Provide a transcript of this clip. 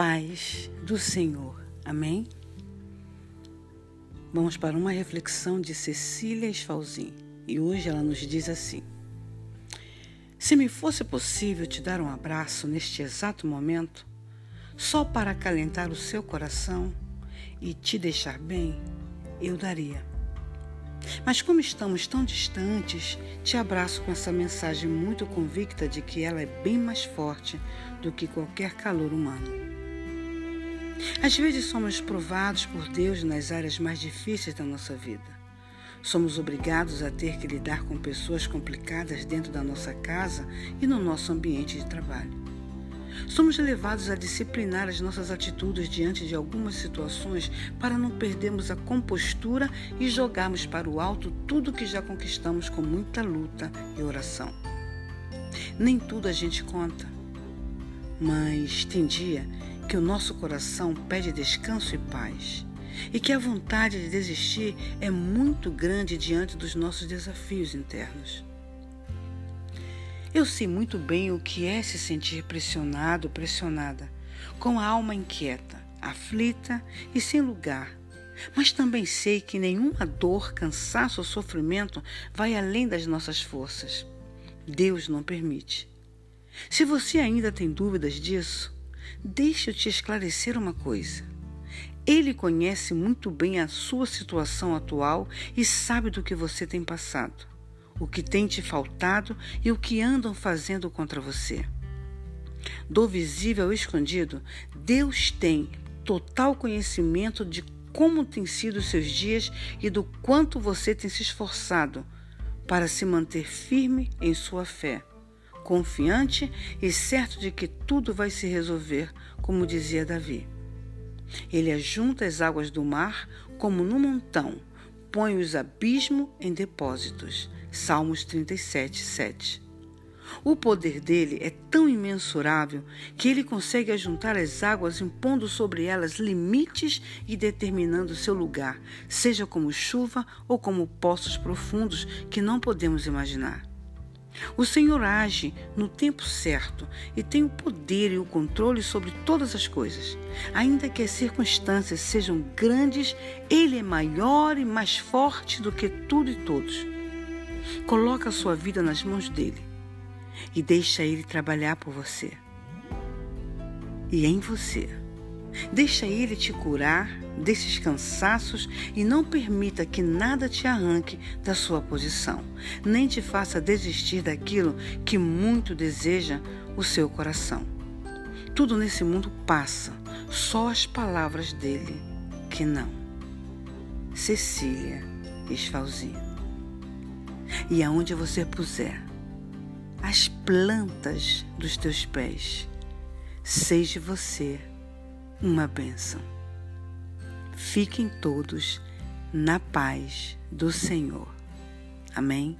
paz do Senhor. Amém? Vamos para uma reflexão de Cecília Esfalzin e hoje ela nos diz assim: Se me fosse possível te dar um abraço neste exato momento, só para acalentar o seu coração e te deixar bem, eu daria. Mas como estamos tão distantes, te abraço com essa mensagem muito convicta de que ela é bem mais forte do que qualquer calor humano. Às vezes somos provados por Deus nas áreas mais difíceis da nossa vida. Somos obrigados a ter que lidar com pessoas complicadas dentro da nossa casa e no nosso ambiente de trabalho. Somos levados a disciplinar as nossas atitudes diante de algumas situações para não perdermos a compostura e jogarmos para o alto tudo que já conquistamos com muita luta e oração. Nem tudo a gente conta, mas tem dia que o nosso coração pede descanso e paz, e que a vontade de desistir é muito grande diante dos nossos desafios internos. Eu sei muito bem o que é se sentir pressionado, pressionada, com a alma inquieta, aflita e sem lugar. Mas também sei que nenhuma dor, cansaço ou sofrimento vai além das nossas forças. Deus não permite. Se você ainda tem dúvidas disso, Deixa eu te esclarecer uma coisa. Ele conhece muito bem a sua situação atual e sabe do que você tem passado, o que tem te faltado e o que andam fazendo contra você. Do visível ao escondido, Deus tem total conhecimento de como têm sido os seus dias e do quanto você tem se esforçado para se manter firme em sua fé confiante e certo de que tudo vai se resolver, como dizia Davi. Ele ajunta as águas do mar como no montão, põe os abismos em depósitos. Salmos 37, 7. O poder dele é tão imensurável que ele consegue ajuntar as águas, impondo sobre elas limites e determinando seu lugar, seja como chuva ou como poços profundos que não podemos imaginar. O Senhor age no tempo certo e tem o poder e o controle sobre todas as coisas. Ainda que as circunstâncias sejam grandes, Ele é maior e mais forte do que tudo e todos. Coloca a sua vida nas mãos dele e deixa Ele trabalhar por você e em você. Deixa Ele te curar desses cansaços e não permita que nada te arranque da sua posição, nem te faça desistir daquilo que muito deseja o seu coração. Tudo nesse mundo passa, só as palavras dele que não. Cecília Esfalzinho. E aonde você puser as plantas dos teus pés, seja você uma bênção. Fiquem todos na paz do Senhor. Amém?